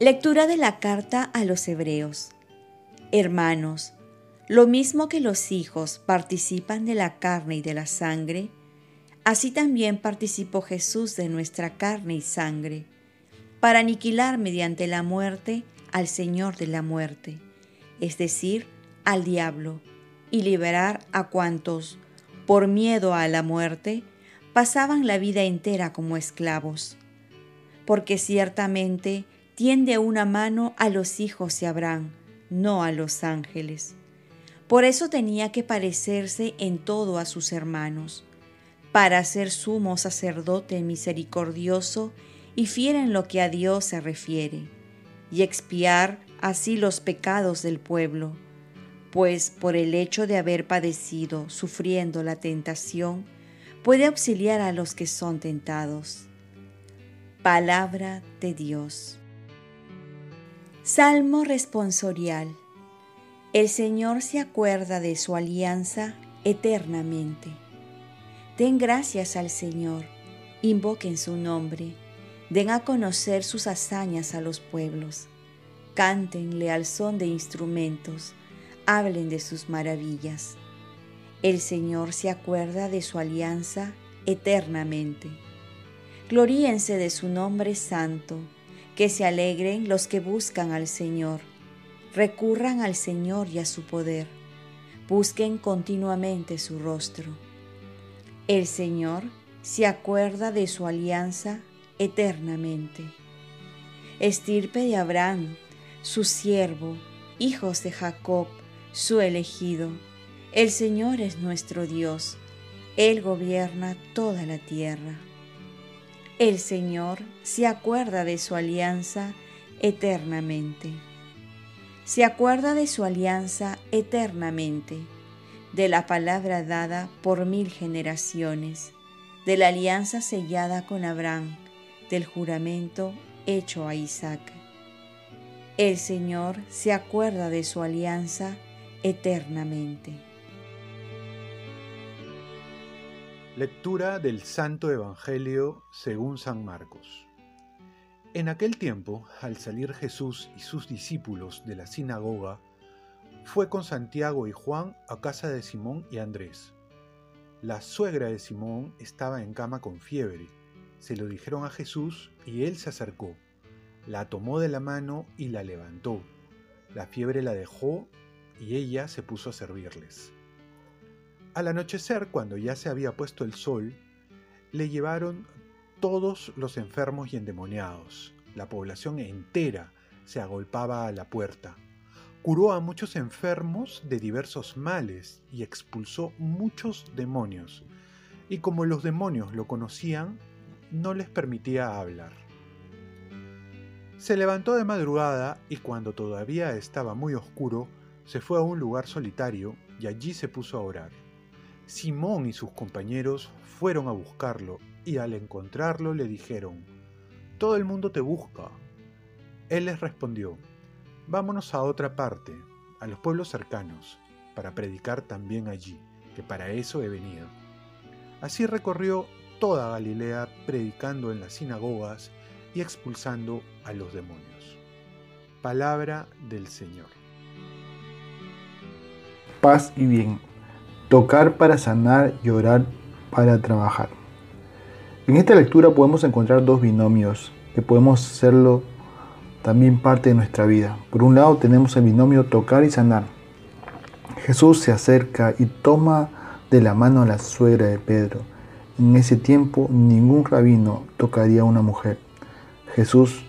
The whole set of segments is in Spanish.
Lectura de la carta a los Hebreos. Hermanos, lo mismo que los hijos participan de la carne y de la sangre, así también participó Jesús de nuestra carne y sangre, para aniquilar mediante la muerte al Señor de la muerte, es decir, al diablo, y liberar a cuantos, por miedo a la muerte, pasaban la vida entera como esclavos. Porque ciertamente tiende una mano a los hijos de Abraham, no a los ángeles. Por eso tenía que parecerse en todo a sus hermanos, para ser sumo sacerdote misericordioso y fiel en lo que a Dios se refiere, y expiar así los pecados del pueblo, pues por el hecho de haber padecido sufriendo la tentación, puede auxiliar a los que son tentados. Palabra de Dios. Salmo responsorial. El Señor se acuerda de su alianza eternamente. Den gracias al Señor, invoquen su nombre, den a conocer sus hazañas a los pueblos, cántenle al son de instrumentos, hablen de sus maravillas. El Señor se acuerda de su alianza eternamente. Gloríense de su nombre santo que se alegren los que buscan al Señor, recurran al Señor y a su poder, busquen continuamente su rostro. El Señor se acuerda de su alianza eternamente. Estirpe de Abraham, su siervo, hijos de Jacob, su elegido. El Señor es nuestro Dios, Él gobierna toda la tierra. El Señor se acuerda de su alianza eternamente. Se acuerda de su alianza eternamente, de la palabra dada por mil generaciones, de la alianza sellada con Abraham, del juramento hecho a Isaac. El Señor se acuerda de su alianza eternamente. Lectura del Santo Evangelio según San Marcos. En aquel tiempo, al salir Jesús y sus discípulos de la sinagoga, fue con Santiago y Juan a casa de Simón y Andrés. La suegra de Simón estaba en cama con fiebre. Se lo dijeron a Jesús y él se acercó, la tomó de la mano y la levantó. La fiebre la dejó y ella se puso a servirles. Al anochecer, cuando ya se había puesto el sol, le llevaron todos los enfermos y endemoniados. La población entera se agolpaba a la puerta. Curó a muchos enfermos de diversos males y expulsó muchos demonios. Y como los demonios lo conocían, no les permitía hablar. Se levantó de madrugada y cuando todavía estaba muy oscuro, se fue a un lugar solitario y allí se puso a orar. Simón y sus compañeros fueron a buscarlo y al encontrarlo le dijeron, Todo el mundo te busca. Él les respondió, Vámonos a otra parte, a los pueblos cercanos, para predicar también allí, que para eso he venido. Así recorrió toda Galilea predicando en las sinagogas y expulsando a los demonios. Palabra del Señor. Paz y bien tocar para sanar y orar para trabajar. En esta lectura podemos encontrar dos binomios que podemos hacerlo también parte de nuestra vida. Por un lado tenemos el binomio tocar y sanar. Jesús se acerca y toma de la mano a la suegra de Pedro. En ese tiempo ningún rabino tocaría a una mujer. Jesús,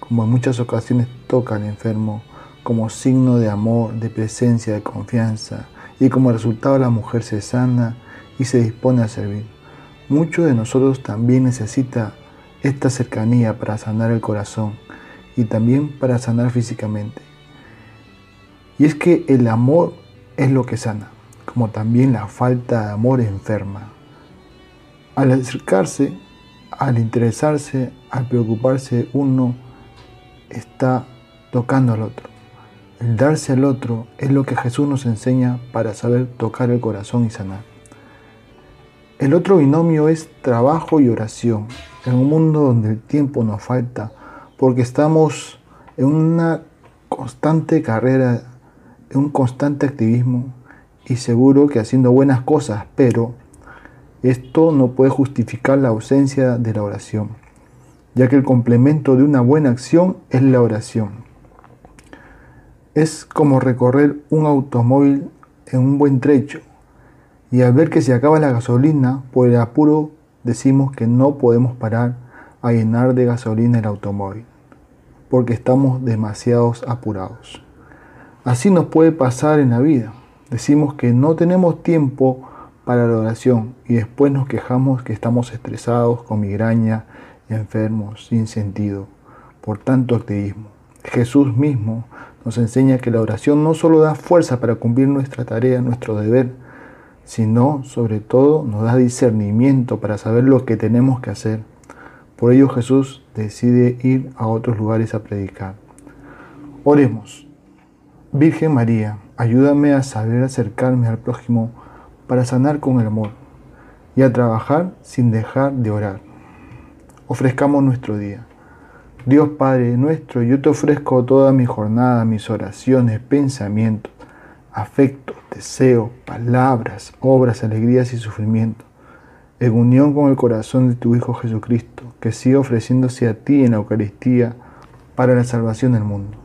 como en muchas ocasiones, toca al enfermo como signo de amor, de presencia, de confianza, y como resultado la mujer se sana y se dispone a servir. Muchos de nosotros también necesita esta cercanía para sanar el corazón y también para sanar físicamente. Y es que el amor es lo que sana, como también la falta de amor enferma. Al acercarse, al interesarse, al preocuparse, uno está tocando al otro. El darse al otro es lo que Jesús nos enseña para saber tocar el corazón y sanar. El otro binomio es trabajo y oración. En un mundo donde el tiempo nos falta, porque estamos en una constante carrera, en un constante activismo y seguro que haciendo buenas cosas, pero esto no puede justificar la ausencia de la oración, ya que el complemento de una buena acción es la oración. Es como recorrer un automóvil en un buen trecho y al ver que se acaba la gasolina, por el apuro decimos que no podemos parar a llenar de gasolina el automóvil, porque estamos demasiado apurados. Así nos puede pasar en la vida. Decimos que no tenemos tiempo para la oración y después nos quejamos que estamos estresados, con migraña, enfermos, sin sentido, por tanto activismo. Jesús mismo nos enseña que la oración no solo da fuerza para cumplir nuestra tarea, nuestro deber, sino sobre todo nos da discernimiento para saber lo que tenemos que hacer. Por ello Jesús decide ir a otros lugares a predicar. Oremos. Virgen María, ayúdame a saber acercarme al prójimo para sanar con el amor y a trabajar sin dejar de orar. Ofrezcamos nuestro día. Dios Padre nuestro, yo te ofrezco toda mi jornada, mis oraciones, pensamientos, afectos, deseos, palabras, obras, alegrías y sufrimientos, en unión con el corazón de tu Hijo Jesucristo, que sigue ofreciéndose a ti en la Eucaristía para la salvación del mundo.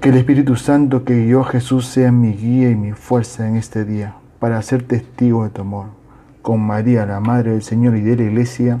Que el Espíritu Santo que a Jesús sea mi guía y mi fuerza en este día, para ser testigo de tu amor. Con María, la Madre del Señor y de la Iglesia,